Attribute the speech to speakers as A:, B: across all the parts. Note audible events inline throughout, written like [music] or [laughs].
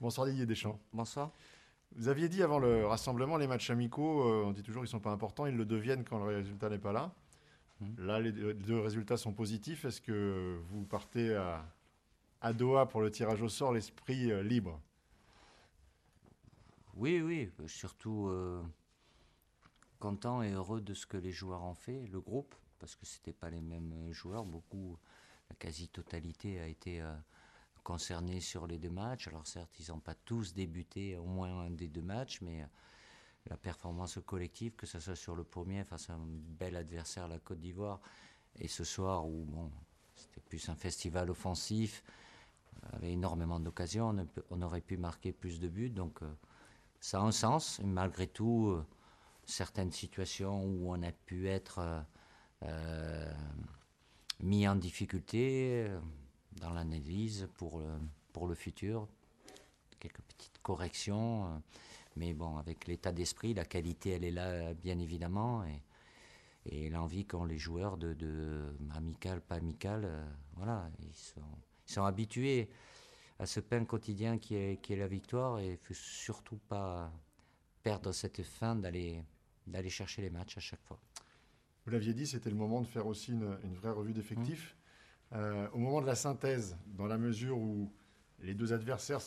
A: Bonsoir Didier Deschamps.
B: Bonsoir.
A: Vous aviez dit avant le rassemblement, les matchs amicaux, euh, on dit toujours qu'ils ne sont pas importants, ils le deviennent quand le résultat n'est pas là.
B: Mhm.
A: Là, les deux, les deux résultats sont positifs. Est-ce que vous partez à, à Doha pour le tirage au sort, l'esprit euh, libre?
B: Oui, oui, euh, surtout euh, content et heureux de ce que les joueurs ont fait, le groupe, parce que c'était pas les mêmes joueurs. Beaucoup, la quasi-totalité a été euh, concernée sur les deux matchs. Alors certes, ils n'ont pas tous débuté au moins un des deux matchs, mais euh, la performance collective, que ce soit sur le premier face à un bel adversaire, la Côte d'Ivoire, et ce soir où bon, c'était plus un festival offensif, avait énormément d'occasions, on, aurait pu marquer plus de buts, donc euh, ça a un sens. Malgré tout, euh, certaines situations où on a pu être euh, euh, mis en difficulté euh, dans l'analyse pour, le- pour le futur, quelques petites corrections. euh, mais bon, avec l'état d'esprit, la qualité, elle est là, euh, bien évidemment. Et, l'envie qu'ont les joueurs de, de amical, pas amical, euh, voilà, ils sont, ils sont habitués à ce pain quotidien qui est, qui est la victoire et il faut surtout pas perdre cette fin d'aller d'aller chercher les matchs à chaque fois.
A: Vous l'aviez dit, c'était le moment de faire aussi une vraie revue d'effectifs. Euh, au moment de la synthèse, dans la mesure où les deux adversaires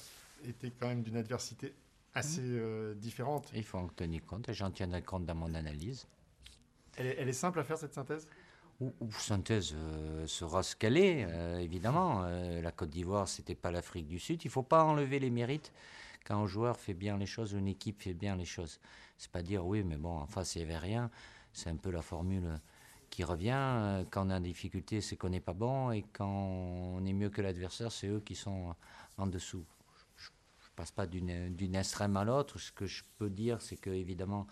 A: étaient quand même d'une adversité assez euh, différente,
B: il faut en tenir compte et j'en tiendrai compte dans mon analyse.
A: elle est, elle est simple à faire cette synthèse?
B: Ou, ou synthèse euh, sera ce qu'elle est, euh, évidemment. Euh, la Côte d'Ivoire, c'était pas l'Afrique du Sud. Il faut pas enlever les mérites quand un joueur fait bien les choses ou une équipe fait bien les choses. C'est pas dire oui, mais bon, en face, il n'y avait rien. C'est un peu la formule qui revient. Euh, Quand on a des difficultés, c'est qu'on n'est pas bon. Et quand on est mieux que l'adversaire, c'est eux qui sont en dessous. Je ne passe pas d'une extrême à l'autre. Ce que je peux dire, c'est que, évidemment,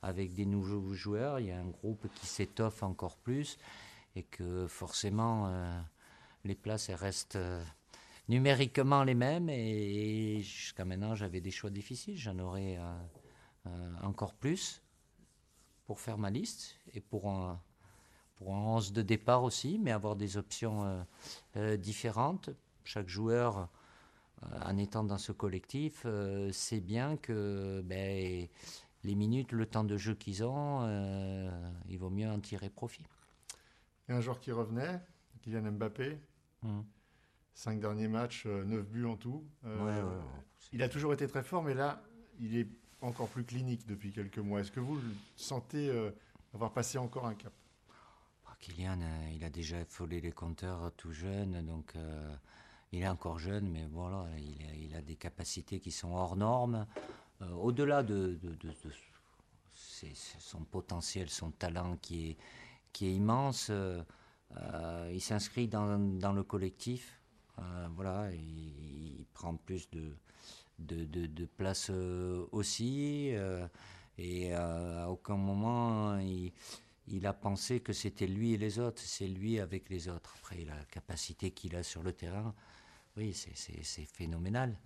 B: avec des nouveaux joueurs, il y a un groupe qui s'étoffe encore plus et que forcément euh, les places restent euh, numériquement les mêmes et, jusqu'à maintenant j'avais des choix difficiles, j'en aurais encore plus pour faire ma liste et pour pour un 11 de départ aussi, mais avoir des options euh, euh, différentes. Chaque joueur, euh, en étant dans ce collectif, sait bien que ben, les minutes, le temps de jeu qu'ils ont, il vaut mieux en tirer profit.
A: Il y a un joueur qui revenait, Kylian Mbappé.
B: Mhm.
A: Cinq derniers matchs, 9 buts en tout. Euh,
B: Ouais, ouais, ouais.
A: Il a toujours été très fort, mais là, il est encore plus clinique depuis quelques mois. Est-ce que vous le sentez euh, avoir passé encore un cap?
B: Kylian, euh, il a déjà affolé les compteurs tout jeune, donc euh, il est encore jeune, mais voilà, il a, a des capacités qui sont hors normes. Euh, Au-delà de, son potentiel, son talent qui est, immense, il s'inscrit dans, le collectif. Voilà, il, prend plus de, de, place aussi. et à aucun moment, il, il a pensé que c'était lui et les autres, c'est lui avec les autres. Après, la capacité qu'il a sur le terrain, oui, c'est- phénoménal.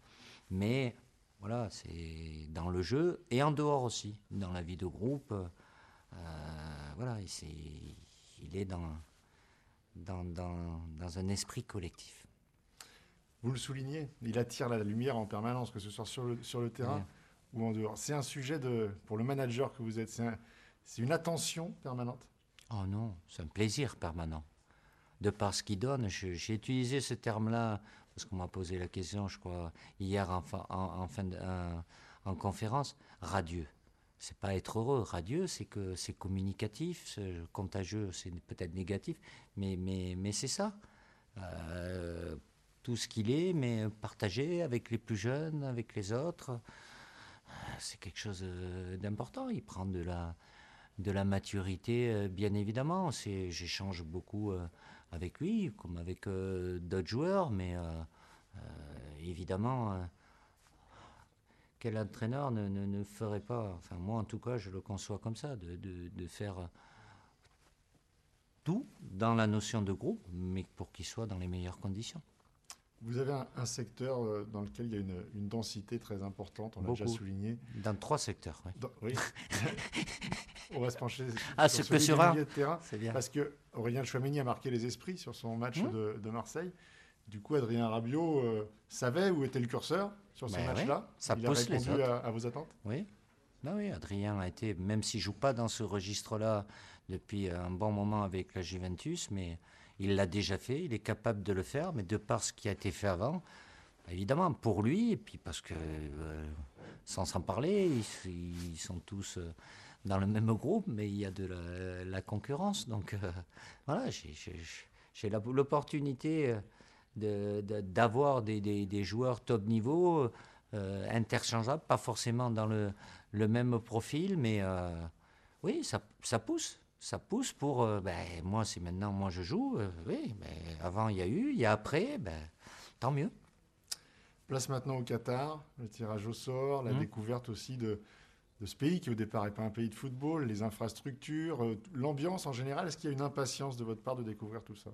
B: Mais voilà, c'est dans le jeu et en dehors aussi, dans la vie de groupe. euh, voilà, il, est dans, dans, dans, dans un esprit collectif.
A: Vous le soulignez, il attire la lumière en permanence, que ce soit sur le, sur le terrain ou en dehors. C'est un sujet de, pour le manager que vous êtes, c'est un- c'est une attention permanente?
B: Oh non, c'est un plaisir permanent. De par ce qu'il donne, j'ai utilisé ce terme-là parce qu'on m'a posé la question, je crois, hier en, fin- de- en- en conférence. Radieux. C'est pas être heureux. Radieux, c'est que c'est communicatif. Contagieux, c'est peut-être négatif, mais, c'est ça. Euh, tout ce qu'il est, mais partagé avec les plus jeunes, avec les autres. C'est quelque chose euh, d'important. Il prend de la, de la maturité, euh, bien évidemment. J'échange beaucoup euh, avec lui, comme avec euh, d'autres joueurs, mais évidemment, quel entraîneur ne, ne, ferait pas, enfin moi en tout cas, je le conçois comme ça, de, de, de faire tout dans la notion de groupe, mais pour qu'il soit dans les meilleures conditions.
A: Vous avez un, un secteur euh, dans lequel il y a une, une densité très importante, on l'a déjà souligné.
B: Dans trois secteurs.
A: Dans- oui. [laughs] on va se pencher
B: Ah,
A: sur celui du de terrain.
B: Bien.
A: Parce que Aurélien Chouameni a marqué les esprits sur son match
B: Mmh.
A: de, de Marseille. Du coup, Adrien Rabiot euh, savait où était le curseur sur ce
B: Ben
A: match-là.
B: oui, ça
A: Il a
B: pousse les
A: répondu à, à vos attentes.
B: Oui. Non, oui, Adrien a été, même s'il joue pas dans ce registre-là depuis un bon moment avec la Juventus, mais il l'a déjà fait, il est capable de le faire, mais de par ce qui a été fait avant, évidemment, pour lui, et puis parce que, euh, sans s'en parler, ils, sont tous euh, dans le même groupe, mais il y a de la, concurrence. Donc euh, voilà, j'ai- l'opportunité d'avoir des, joueurs top niveau, interchangeables, pas forcément dans le, même profil, mais oui, ça pousse. Ça pousse pour. euh, ben, moi, c'est maintenant, moi je joue. euh, oui, mais avant il y a eu, il y a après, ben, tant mieux.
A: Place maintenant au Qatar, le tirage au sort, la
B: Mhm.
A: découverte aussi de, de ce pays qui au départ n'est pas un pays de football, les infrastructures, euh, l'ambiance en général. Est-ce qu'il y a une impatience de votre part de découvrir tout ça?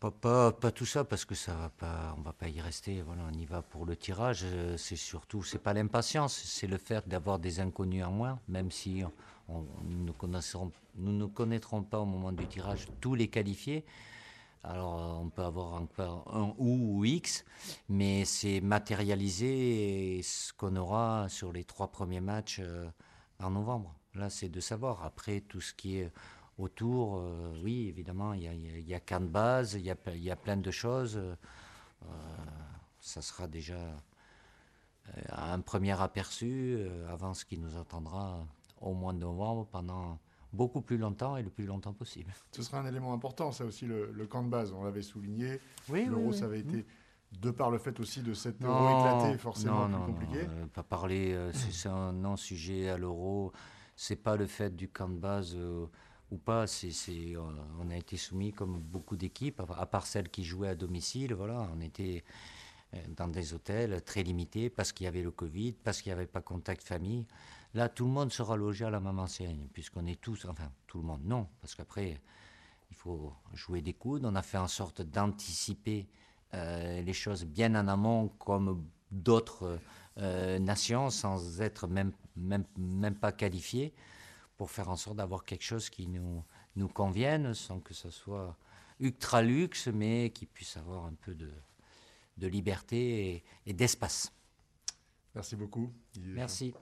B: Pas, pas, pas tout ça parce que ça va pas, on va pas y rester. Voilà, on y va pour le tirage. C'est surtout, c'est pas l'impatience, c'est le fait d'avoir des inconnus en moins, même si on, nous, ne connaîtrons pas au moment du tirage tous les qualifiés. Alors euh, on peut avoir encore un ou ou X, mais c'est matérialiser ce qu'on aura sur les trois premiers matchs euh, en novembre. Là, c'est de savoir. Après, tout ce qui est autour, euh, oui, évidemment, il y y a- de base, il y a, plein de choses. euh, ça sera déjà un premier aperçu avant ce qui nous attendra au mois de novembre pendant beaucoup plus longtemps et le plus longtemps possible.
A: Ce sera un élément important, ça aussi, le, le camp de base. On l'avait souligné.
B: Oui,
A: L'euro, ça avait été, de par le fait aussi de cet euro éclaté, forcément
B: non,
A: plus
B: non,
A: compliqué.
B: non, pas parler, euh, [clears throat] c'est un non-sujet à l'euro. C'est pas le fait du camp de base euh, ou pas. C'est, c'est, euh, on a été soumis comme beaucoup d'équipes, à à part celles qui jouaient à domicile. Voilà, on était euh, dans des hôtels très limités parce qu'il y avait le Covid, parce qu'il n'y avait pas contact famille. Là, tout le monde sera logé à la même enseigne, puisqu'on est tous, enfin, tout le monde, non, parce qu'après, il faut jouer des coudes. On a fait en sorte d'anticiper euh, les choses bien en amont, comme d'autres euh, nations, sans être même, même, même pas qualifiés, pour faire en sorte d'avoir quelque chose qui nous, nous convienne, sans que ce soit ultra luxe, mais qui puisse avoir un peu de, de liberté et, et d'espace.
A: Merci beaucoup.
B: Merci.